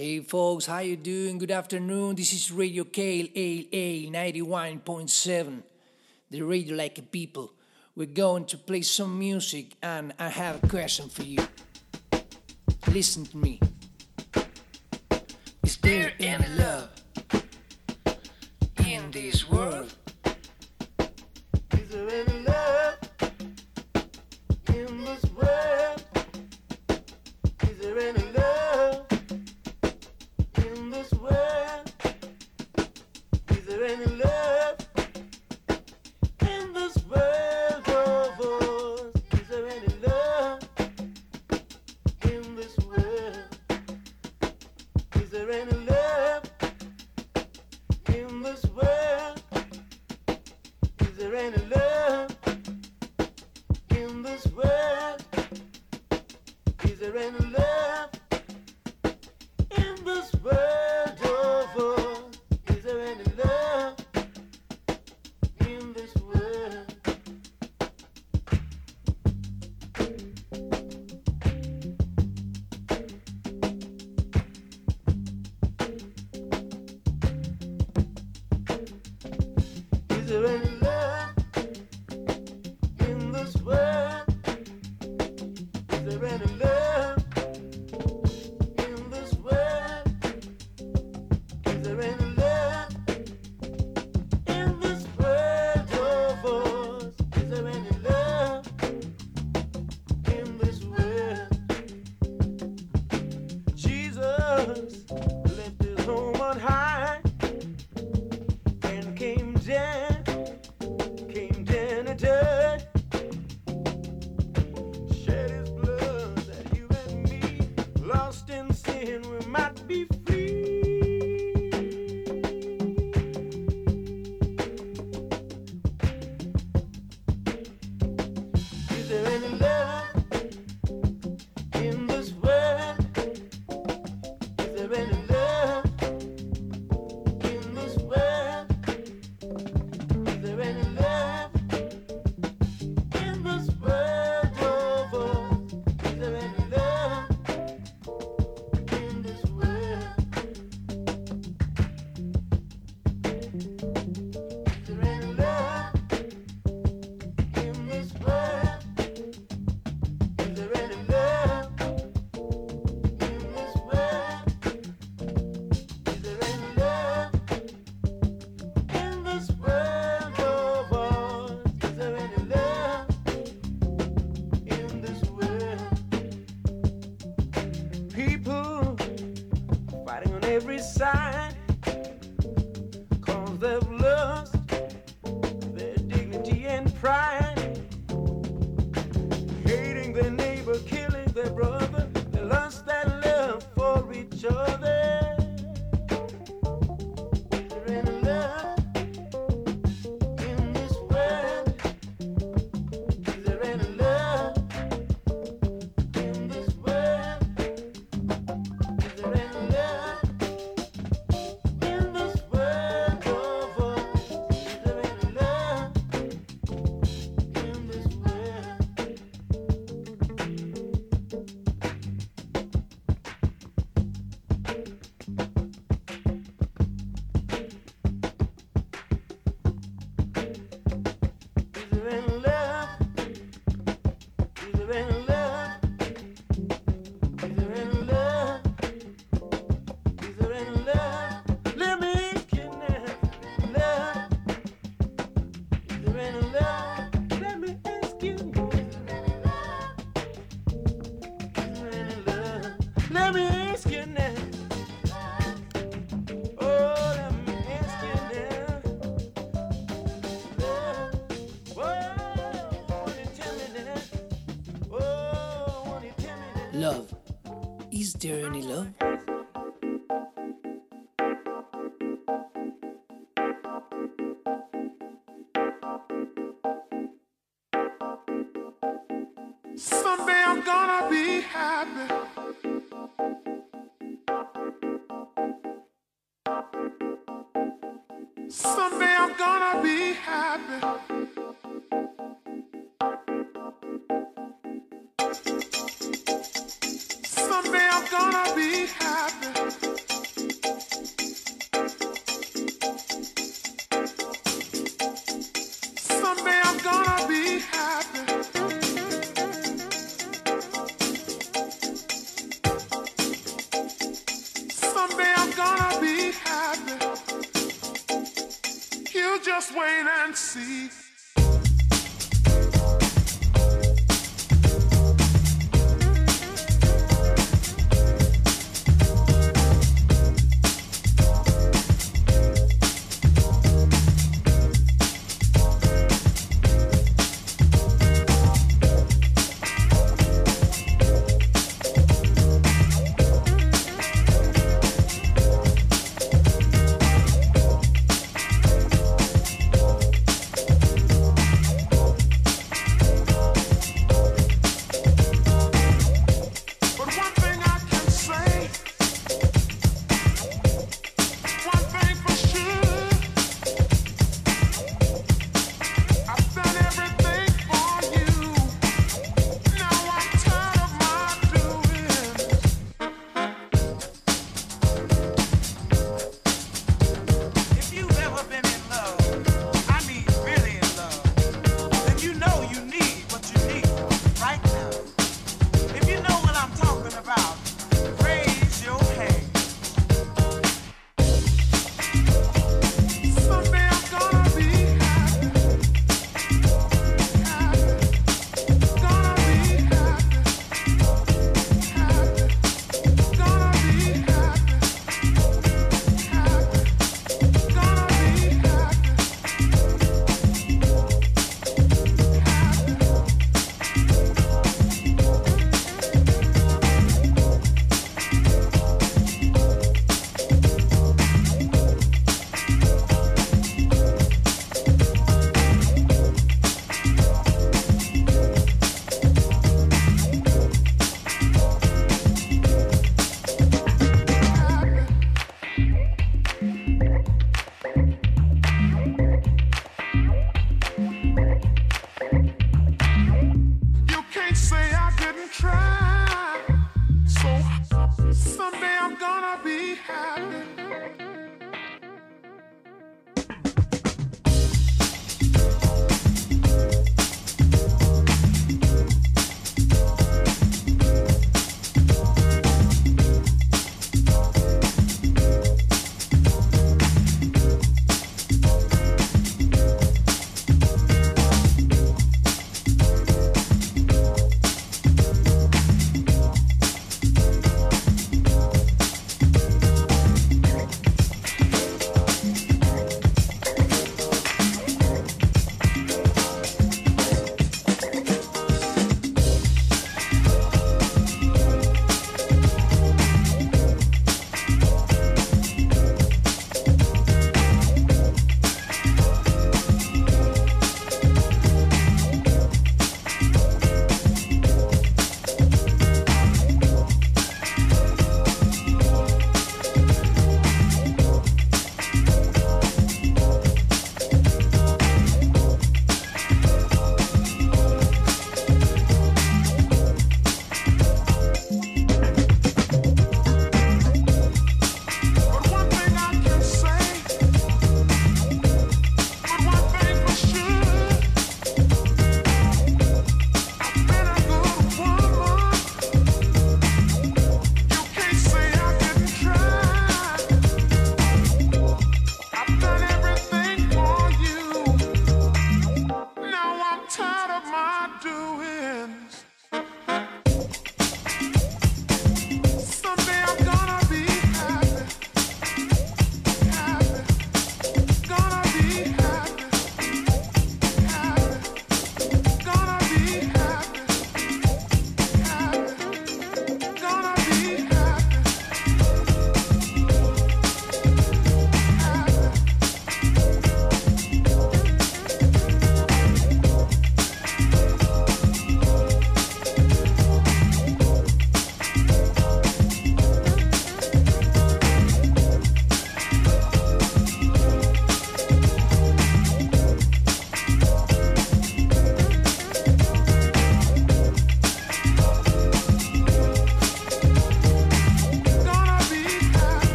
Hey folks, how you doing? Good afternoon. This is Radio K L A ninety one point seven, The radio like a people. We're going to play some music and I have a question for you. Listen to me. Is there any love in this world? journey, love.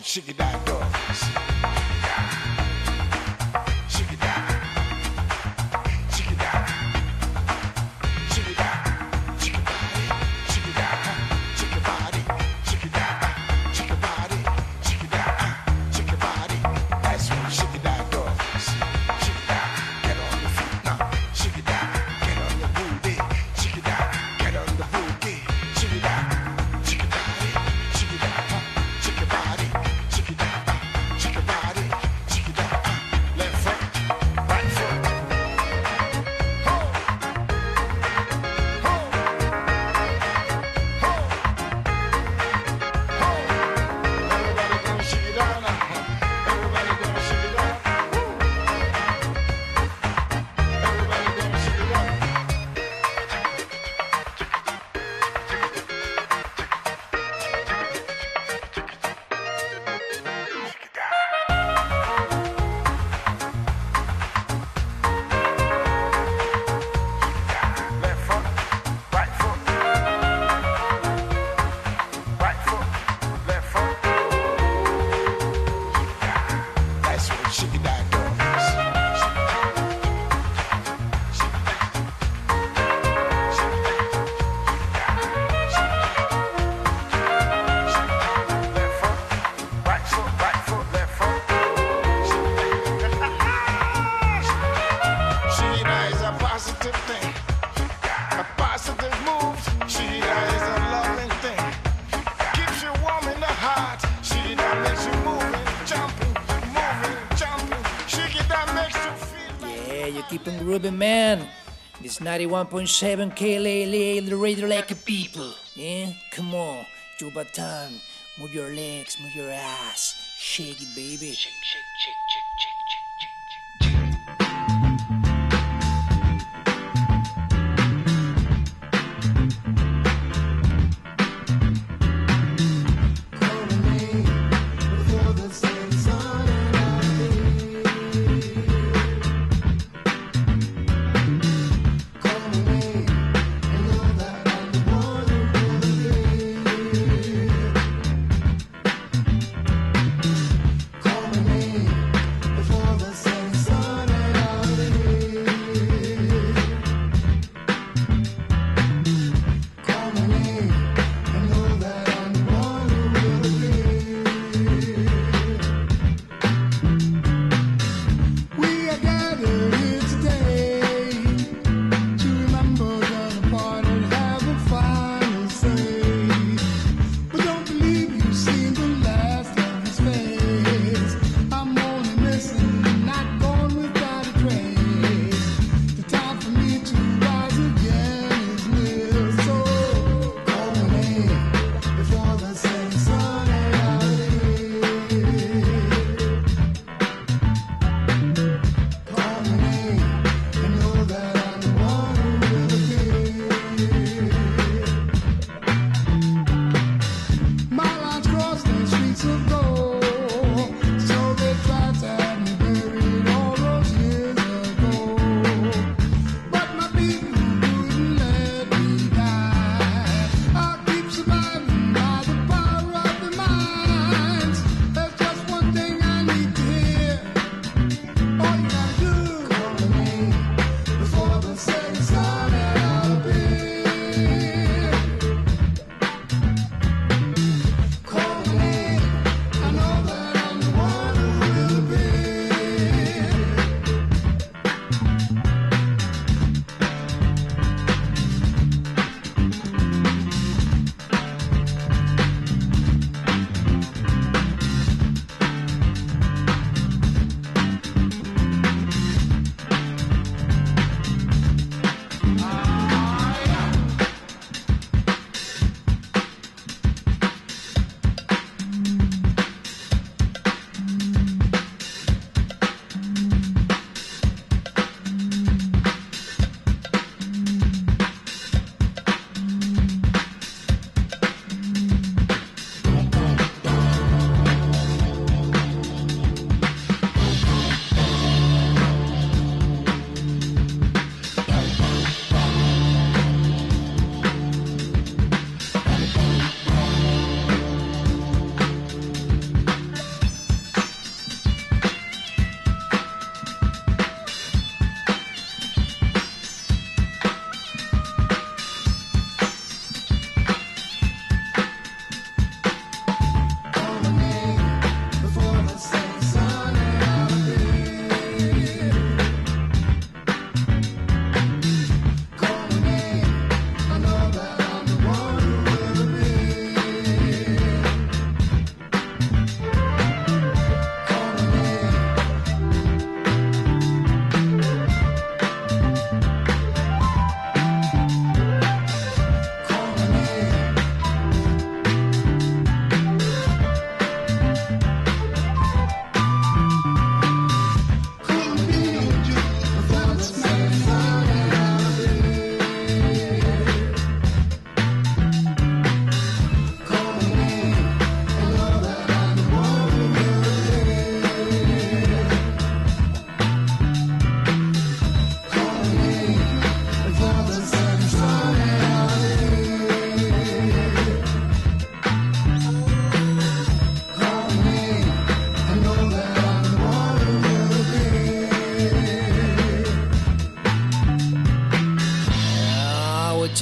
Shiggy Dad. 91.7 KLA, the radio like a people. Yeah? Come on, Jubatan. Move your legs, move your ass. Shake it, baby. Shake.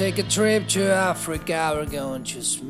take a trip to Africa, we're going to.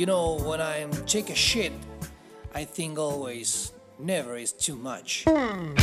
You know, when I take a shit, I think always, never is too much. Hmm.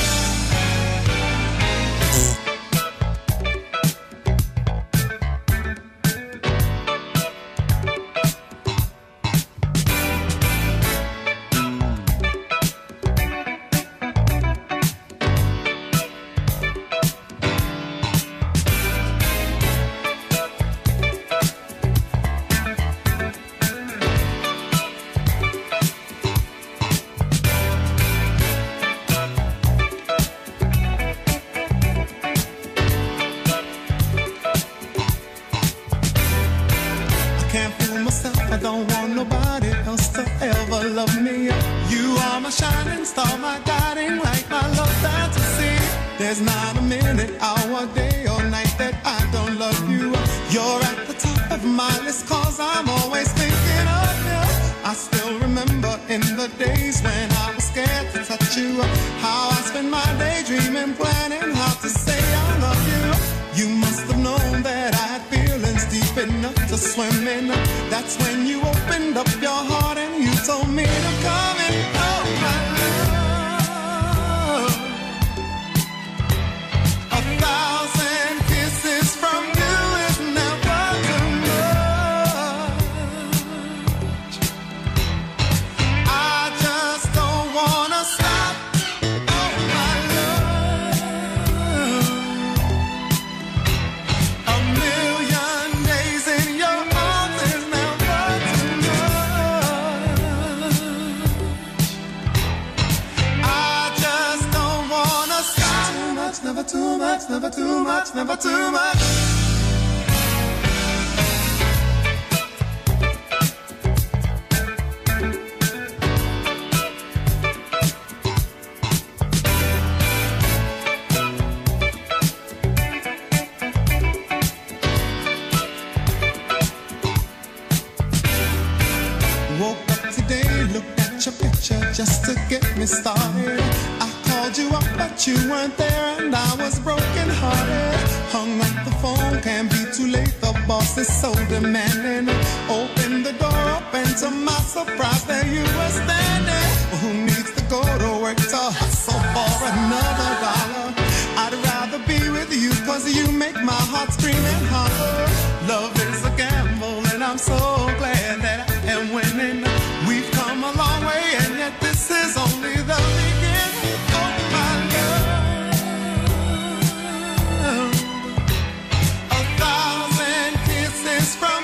It's from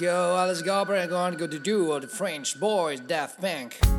Go, Alice Gobber, and going to go to do of the French boys, Daft Punk.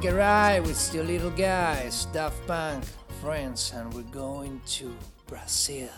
Take a ride with still little guys, Daft Punk, friends, and we're going to Brazil.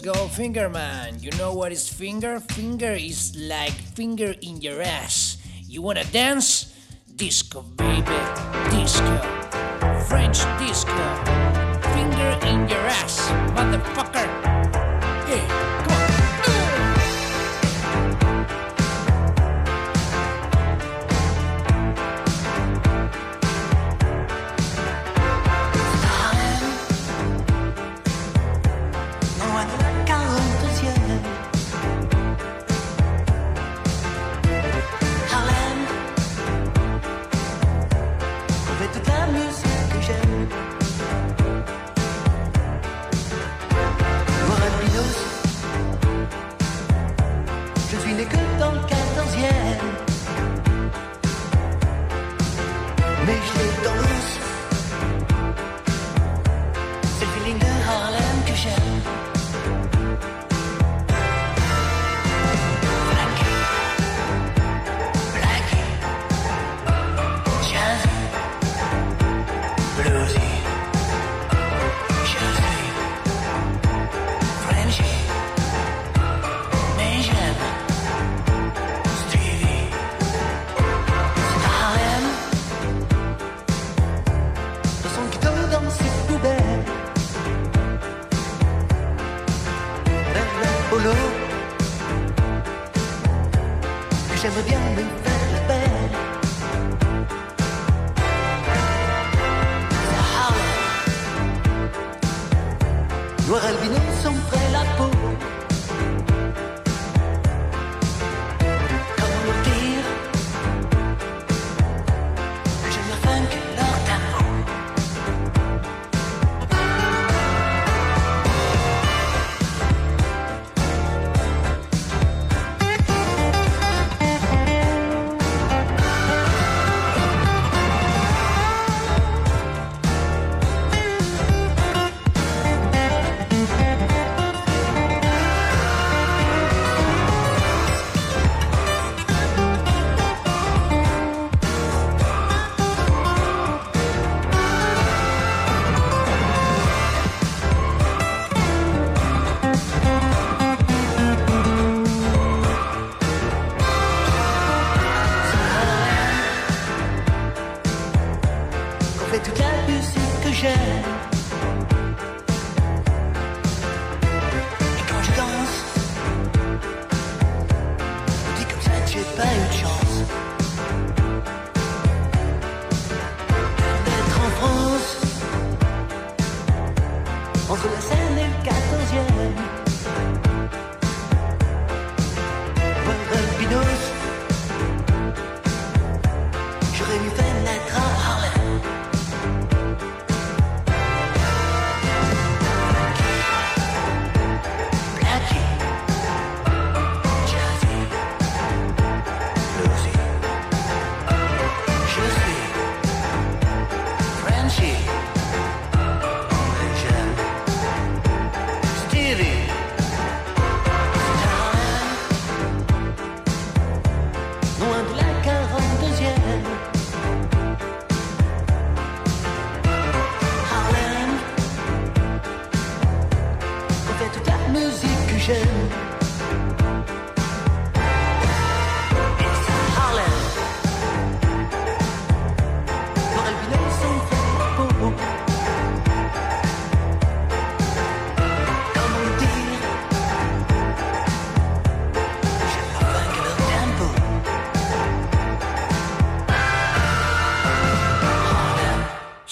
Go, finger man. You know what is finger? Finger is like finger in your ass. You wanna dance?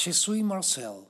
Jesús Marcel.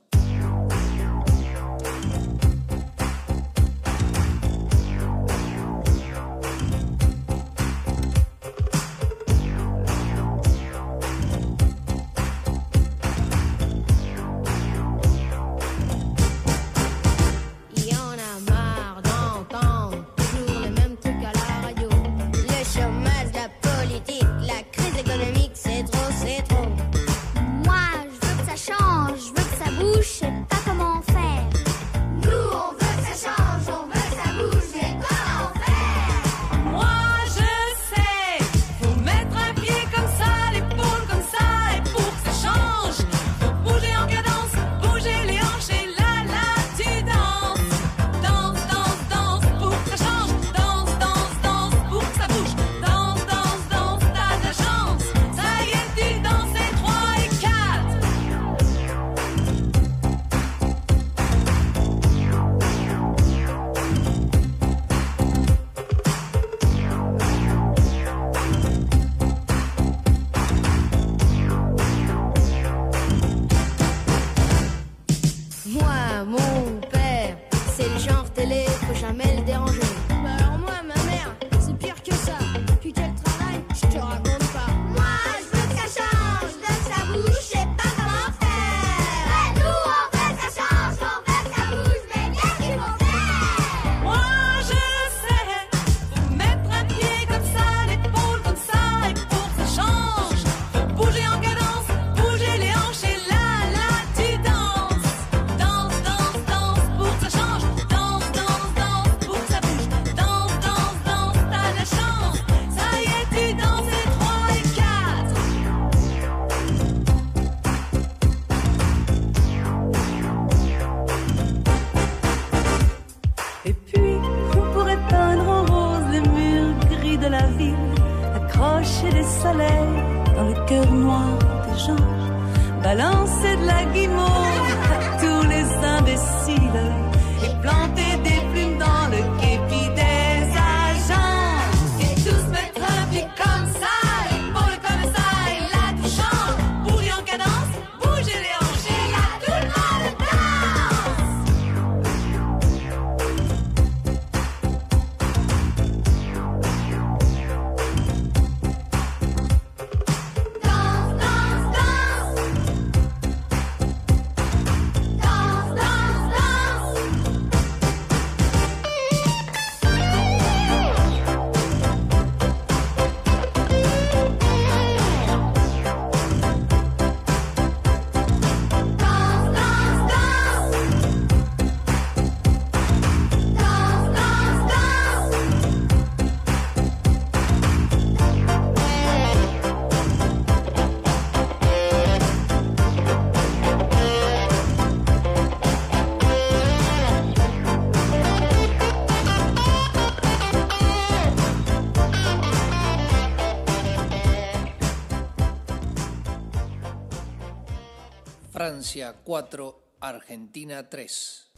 Francia 4, Argentina 3.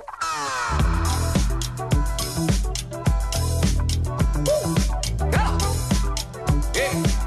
Je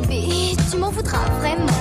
bébé, tu m'en voudras vraiment.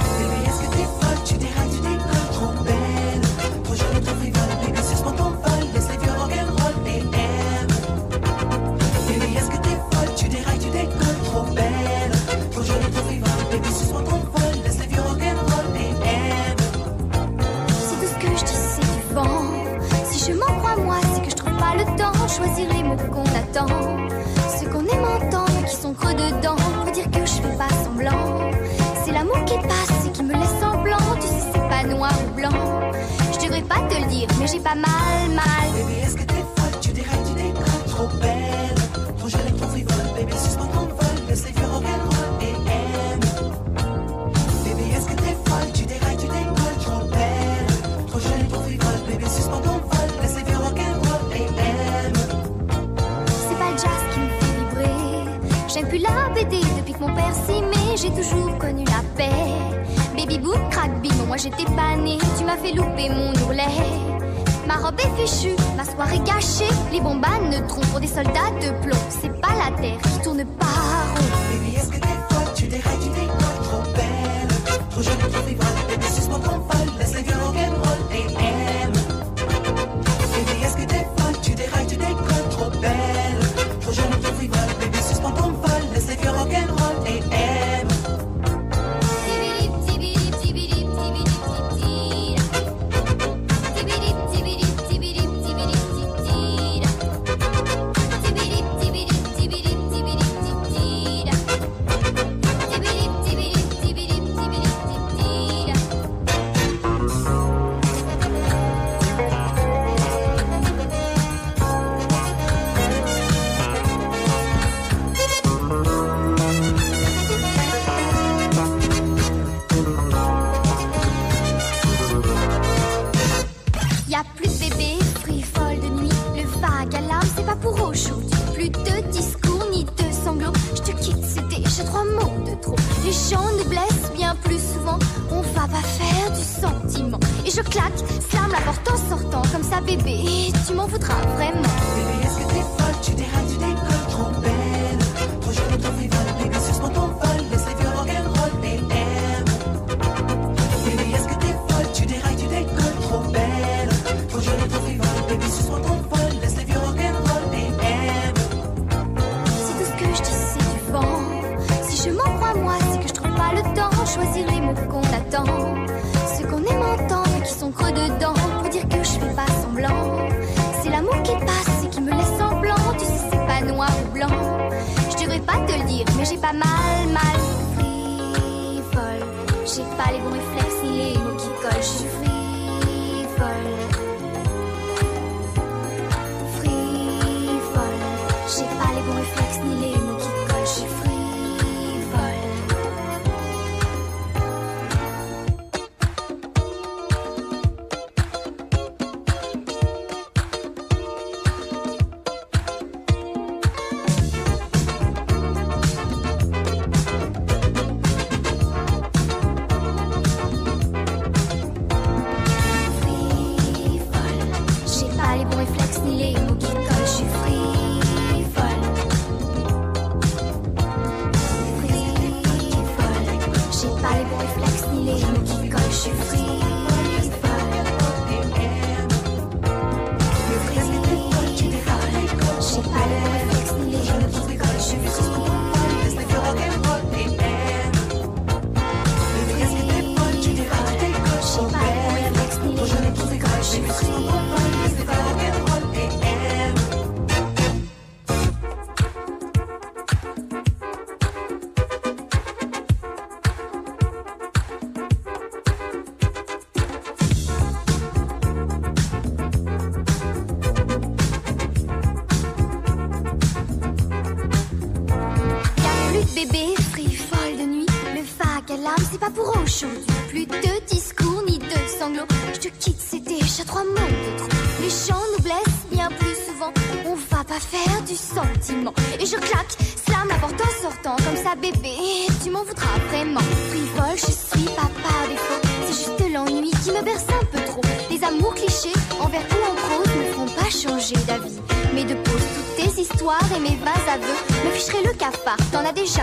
mon ourlet. Ma robe est fichue, ma soirée gâchée. Les bombanes ne trompent pour des soldats de plomb. C'est pas la terre qui tourne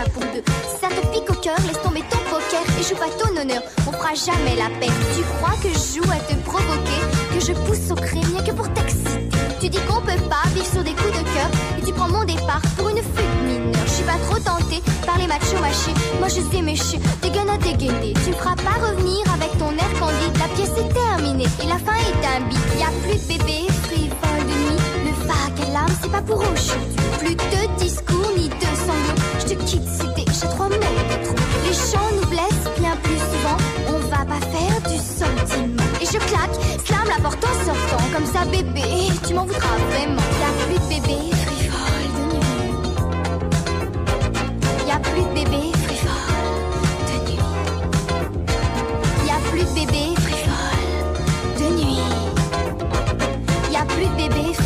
deux. Si ça te pique au cœur, laisse tomber ton poker et joue pas ton honneur, on fera jamais la paix. Tu crois que je joue à te provoquer, que je pousse au crime que pour t'exciter. Tu dis qu'on peut pas vivre sur des coups de cœur et tu prends mon départ pour une fuite mineure. Je suis pas trop tentée par les machos machés, moi je sais mécher, dégaine à dégainer. Tu me feras pas revenir avec ton air candide, la pièce est terminée et la fin est un bit. Y a plus de bébé frivole de nuit, le vague à l'âme c'est pas pour aujourd'hui. Plus de discours ni de sanglots, te quitte c'était j'ai trois mots de trop. Les chants nous blessent bien plus souvent, on va pas faire du sentiment. Et je claque, slam la porte en sortant, comme ça bébé, tu m'en voudras vraiment. Y'a plus de bébé frivole de nuit. Y'a plus de bébé frivole de nuit. Y'a plus de bébé frivole de nuit. Y'a plus de bébé frivole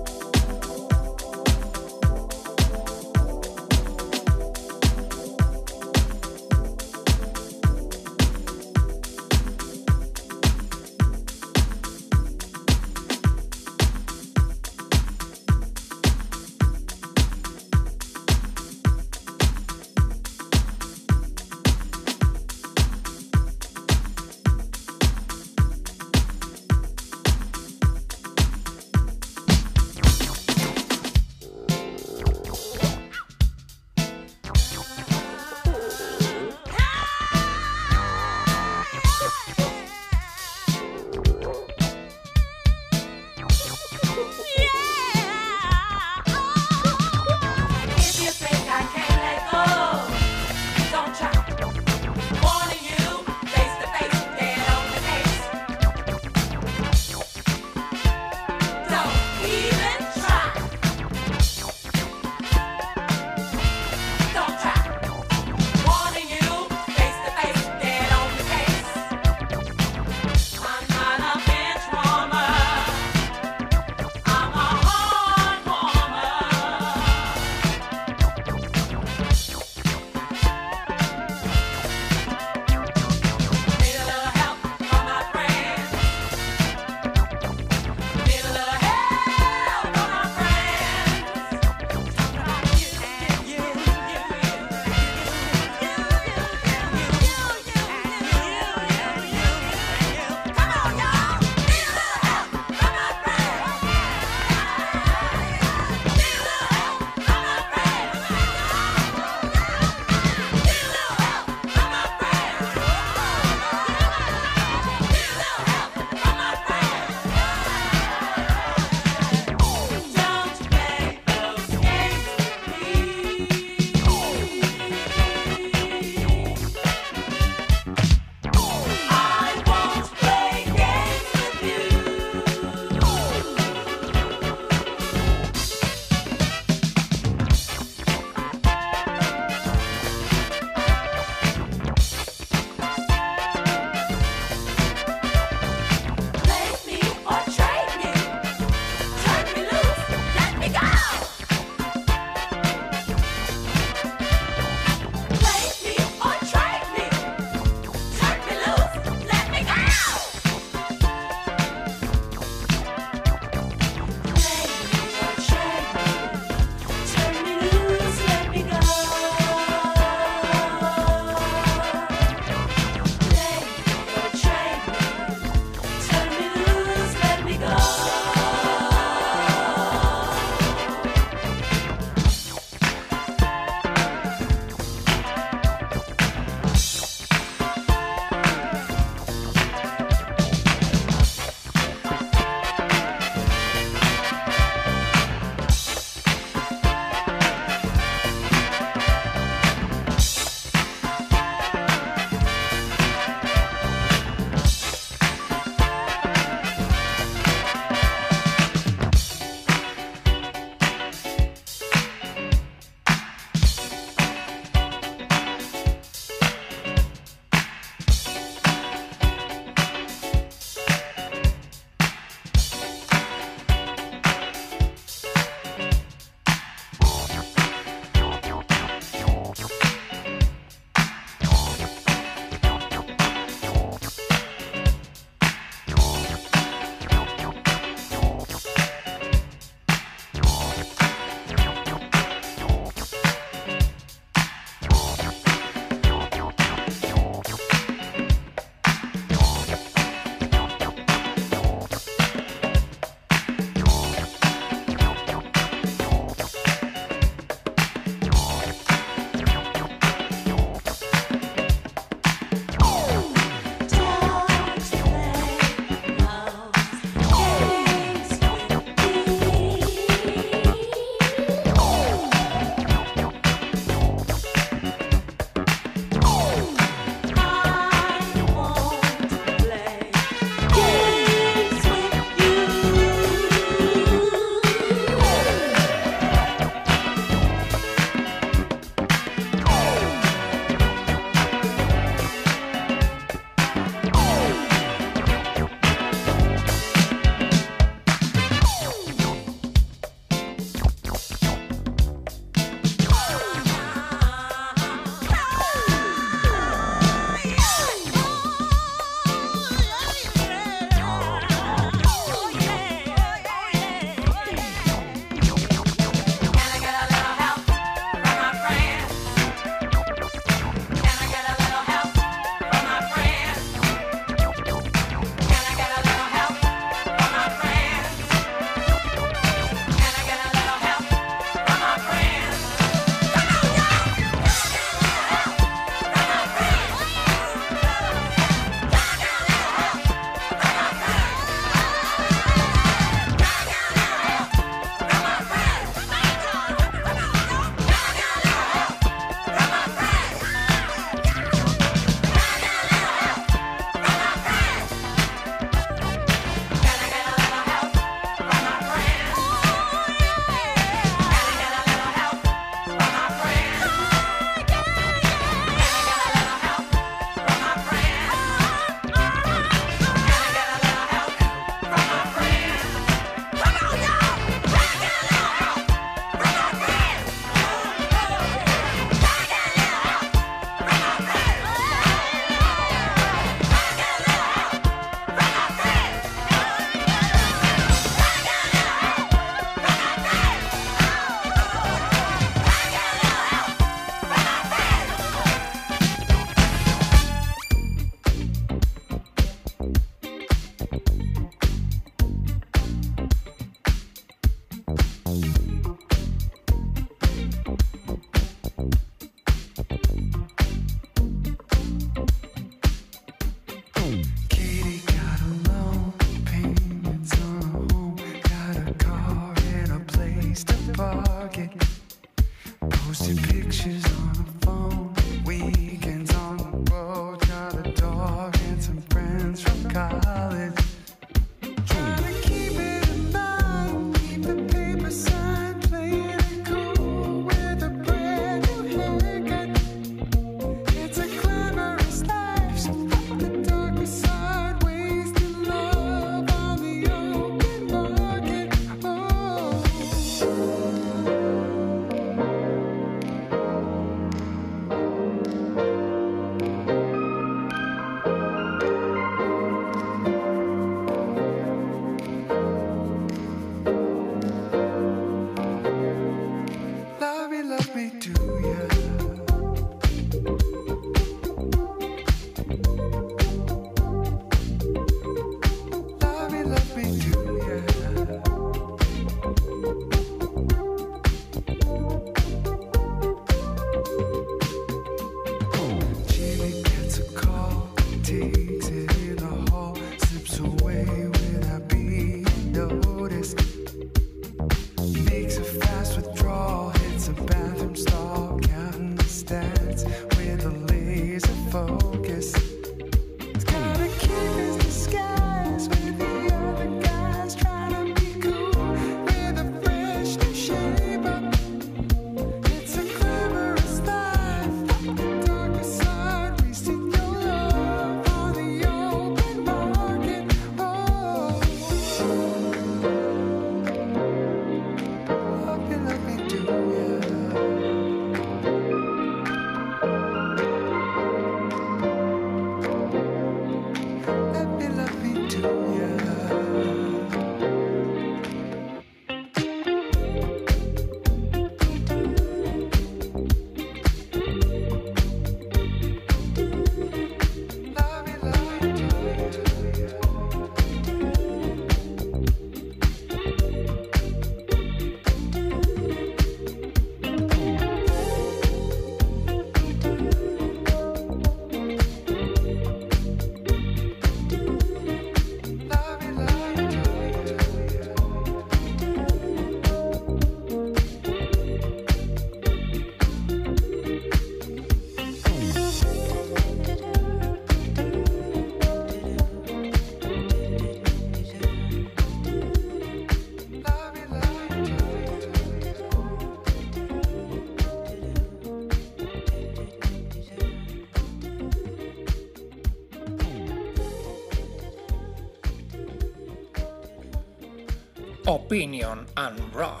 Opinion and Rock.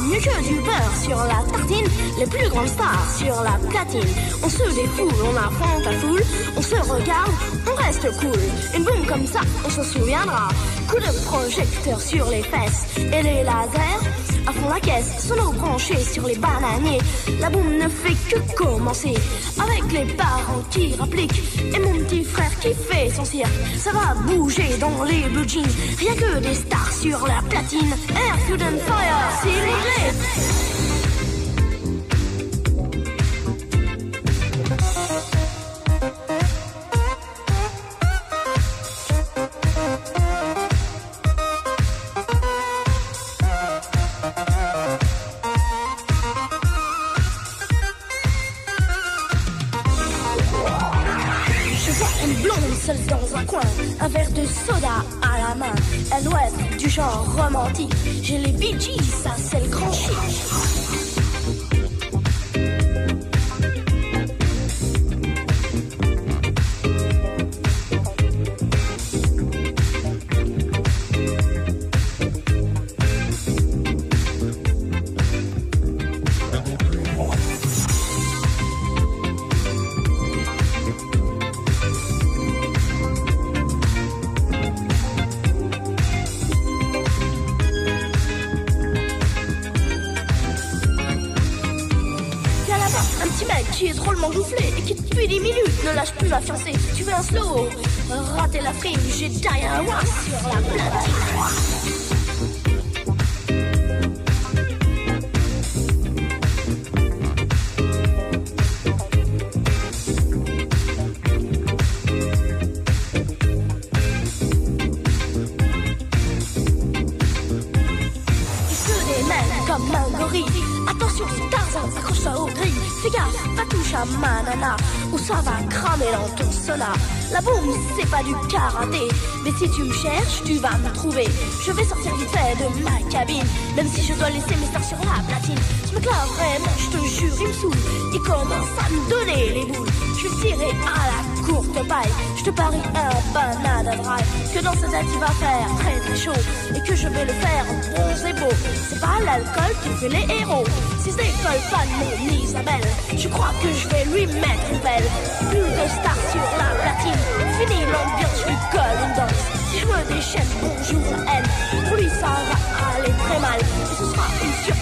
Mieux que du beurre sur la tartine, les plus grandes stars sur la platine. On se défoule, on affronte la foule, on se regarde, on reste cool. Une bombe comme ça, on se souviendra. Coup de projecteur sur les fesses et les lasers. À fond la caisse, sono branchés sur les bananiers. La boum ne fait que commencer. Avec les parents qui rappliquent et mon petit frère qui fait son cirque. Ça va bouger dans les blue jeans. Rien que des stars sur la platine. Air, Food and Fire, c'est réglé. Va faire très très chaud. Et que je vais le faire en bronze et beau. C'est pas l'alcool qui fait les héros. Si ce décolle mon Isabelle, je crois que je vais lui mettre une belle. Plus de stars sur la platine. Fini l'ambiance, je lui colle une danse. Si je me déchaîne, bonjour à elle. Pour lui, ça va aller très mal. Ce sera une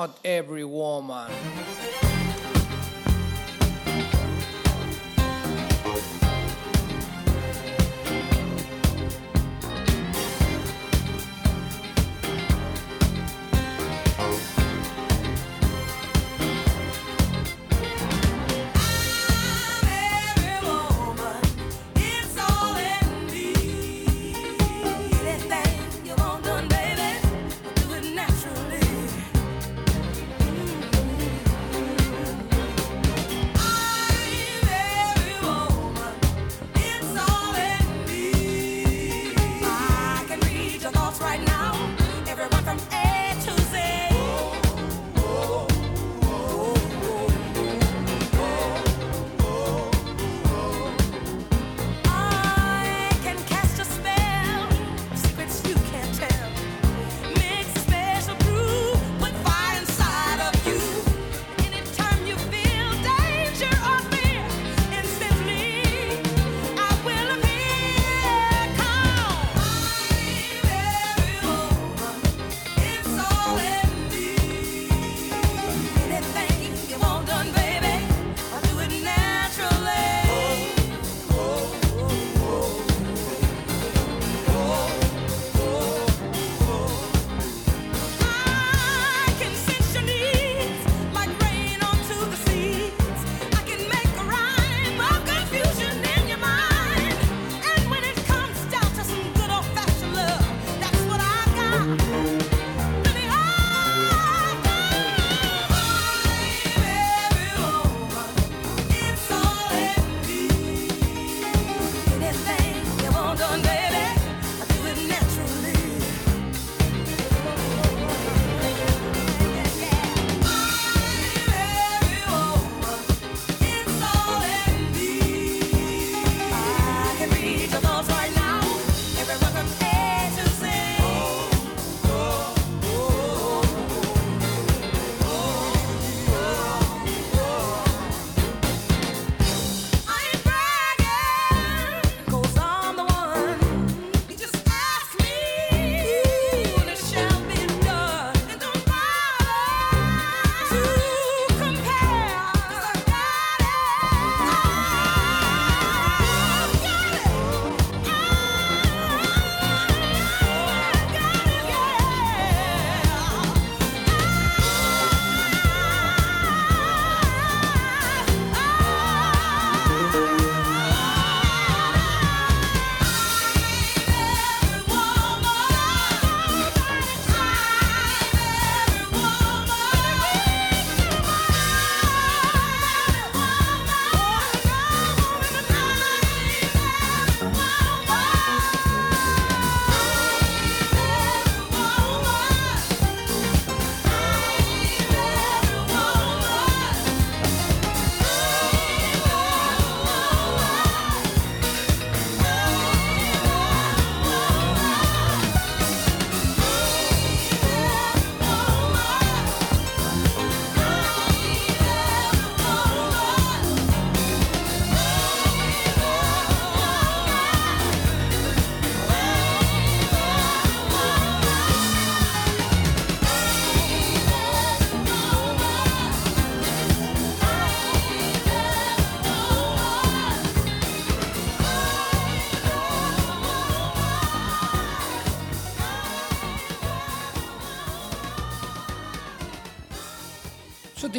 not every woman.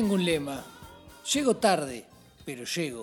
tengo un lema. Llego tarde, pero llego.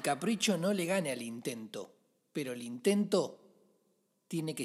El capricho no le gane al intento, pero el intento tiene que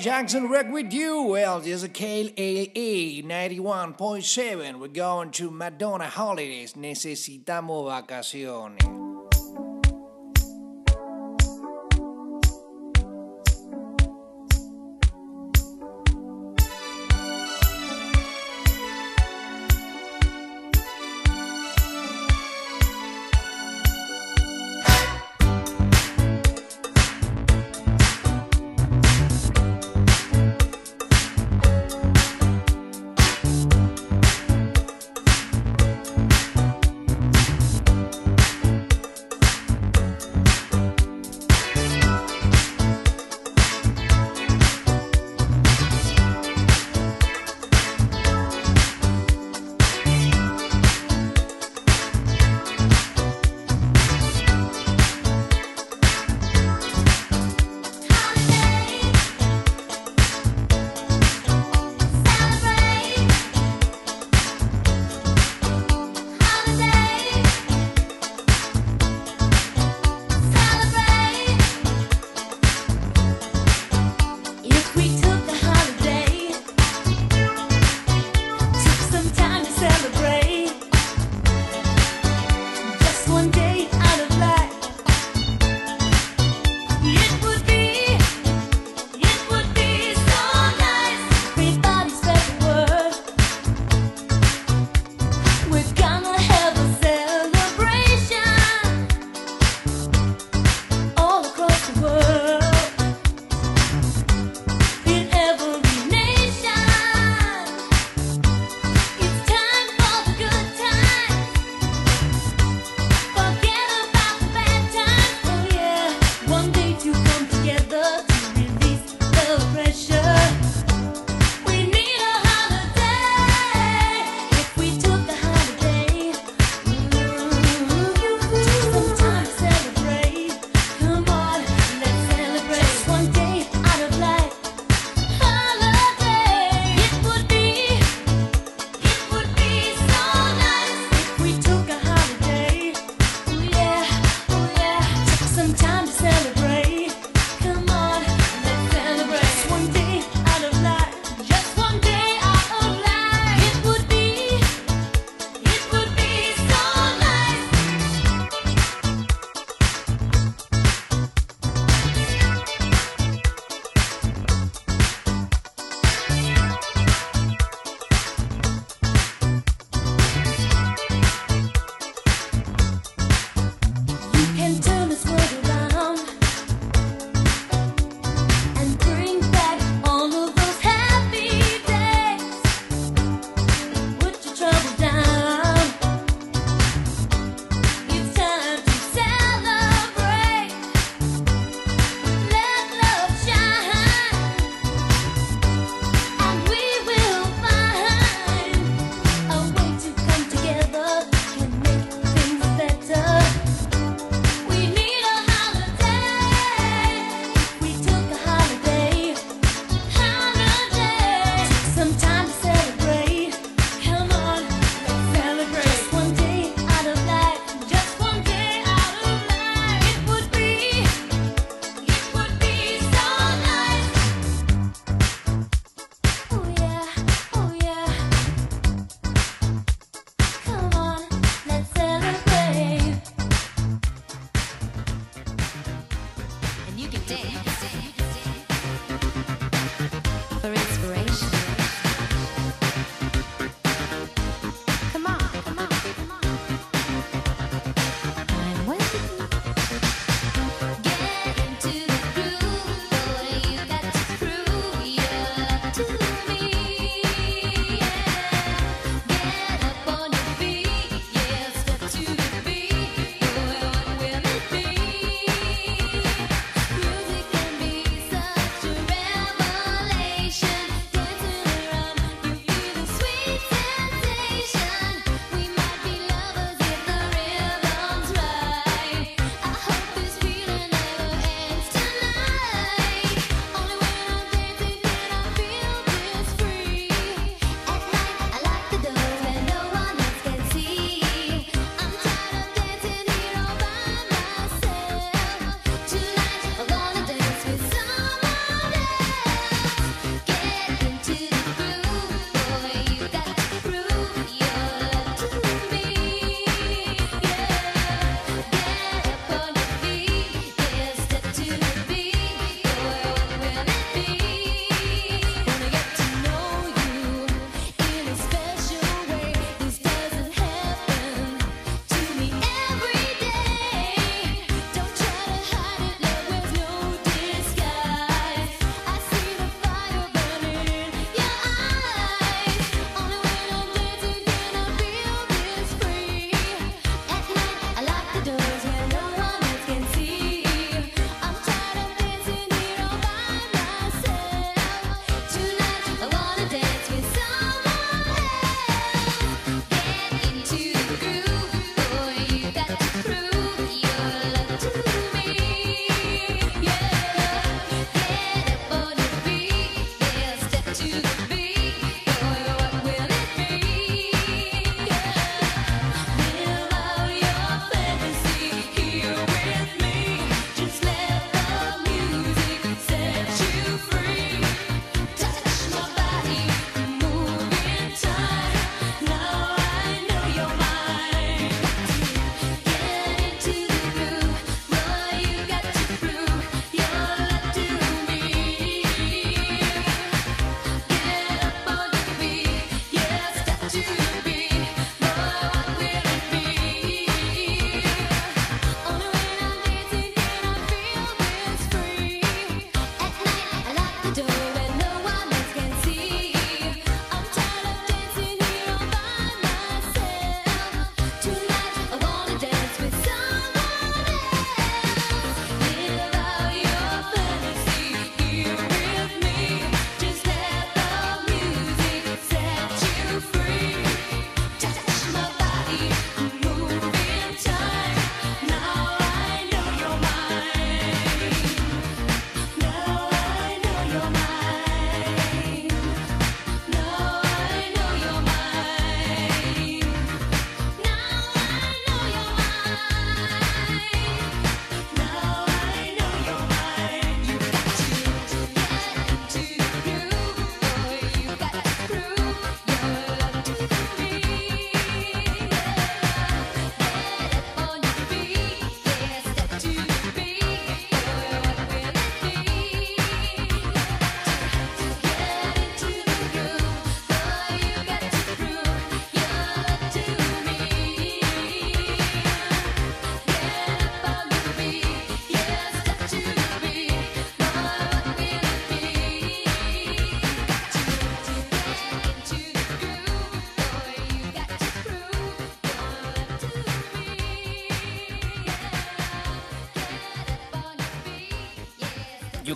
Jackson rock with you. Well, there's a KLAA 91.7. We're going to Madonna Holidays. Necesitamos vacaciones.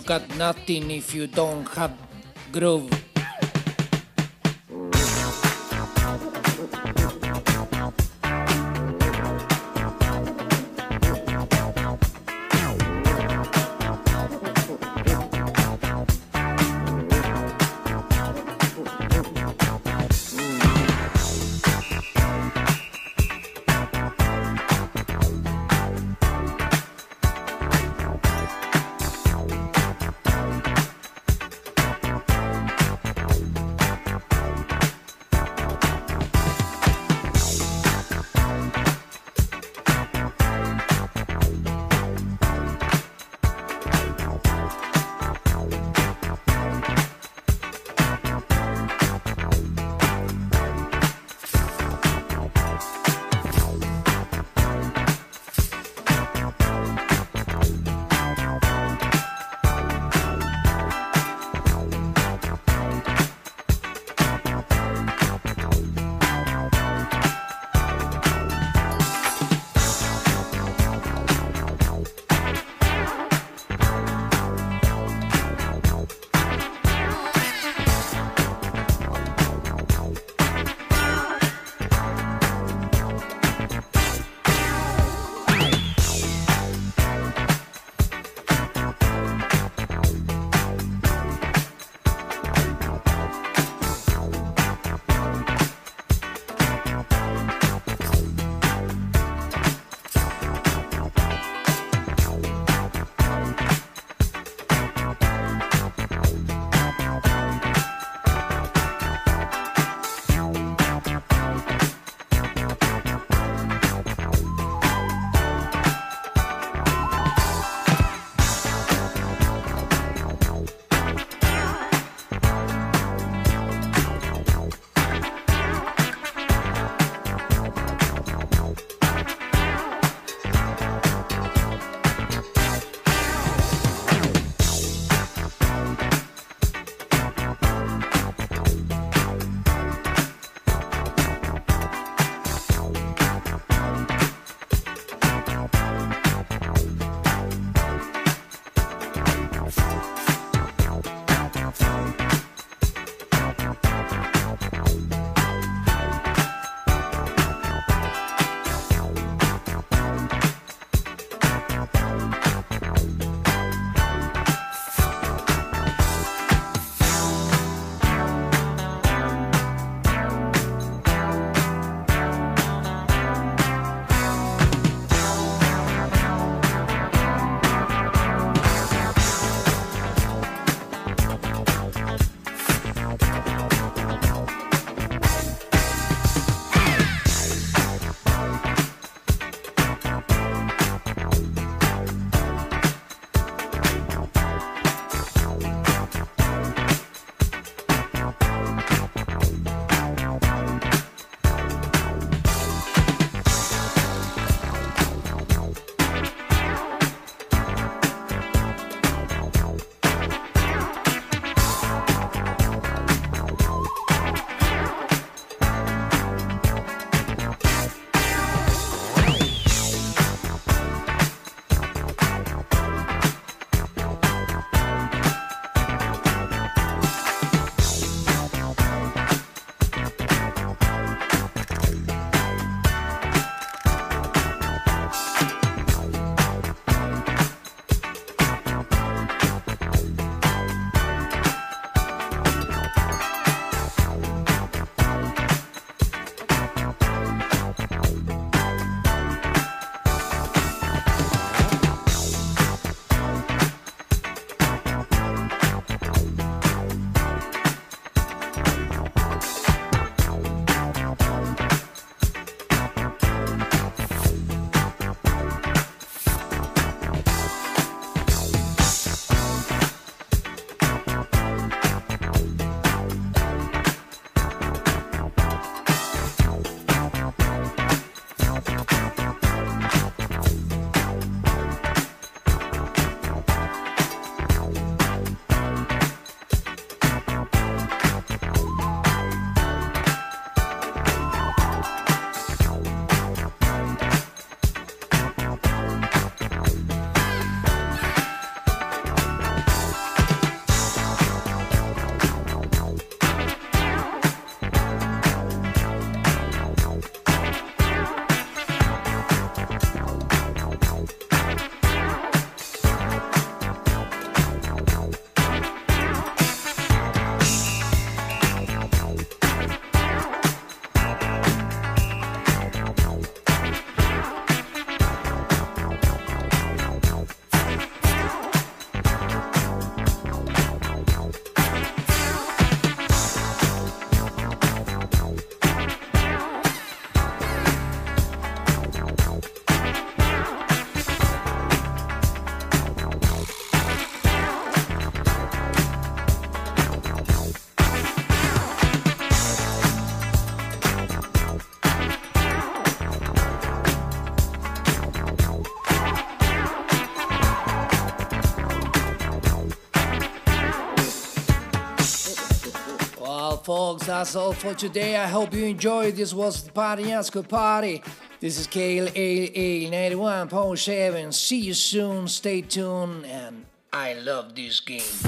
Got nothing if you don't have groove. Folks, that's all for today. I hope you enjoyed. This was the Party Yasko Party. This is KLAA 91.7. See you soon. Stay tuned. And I love this game.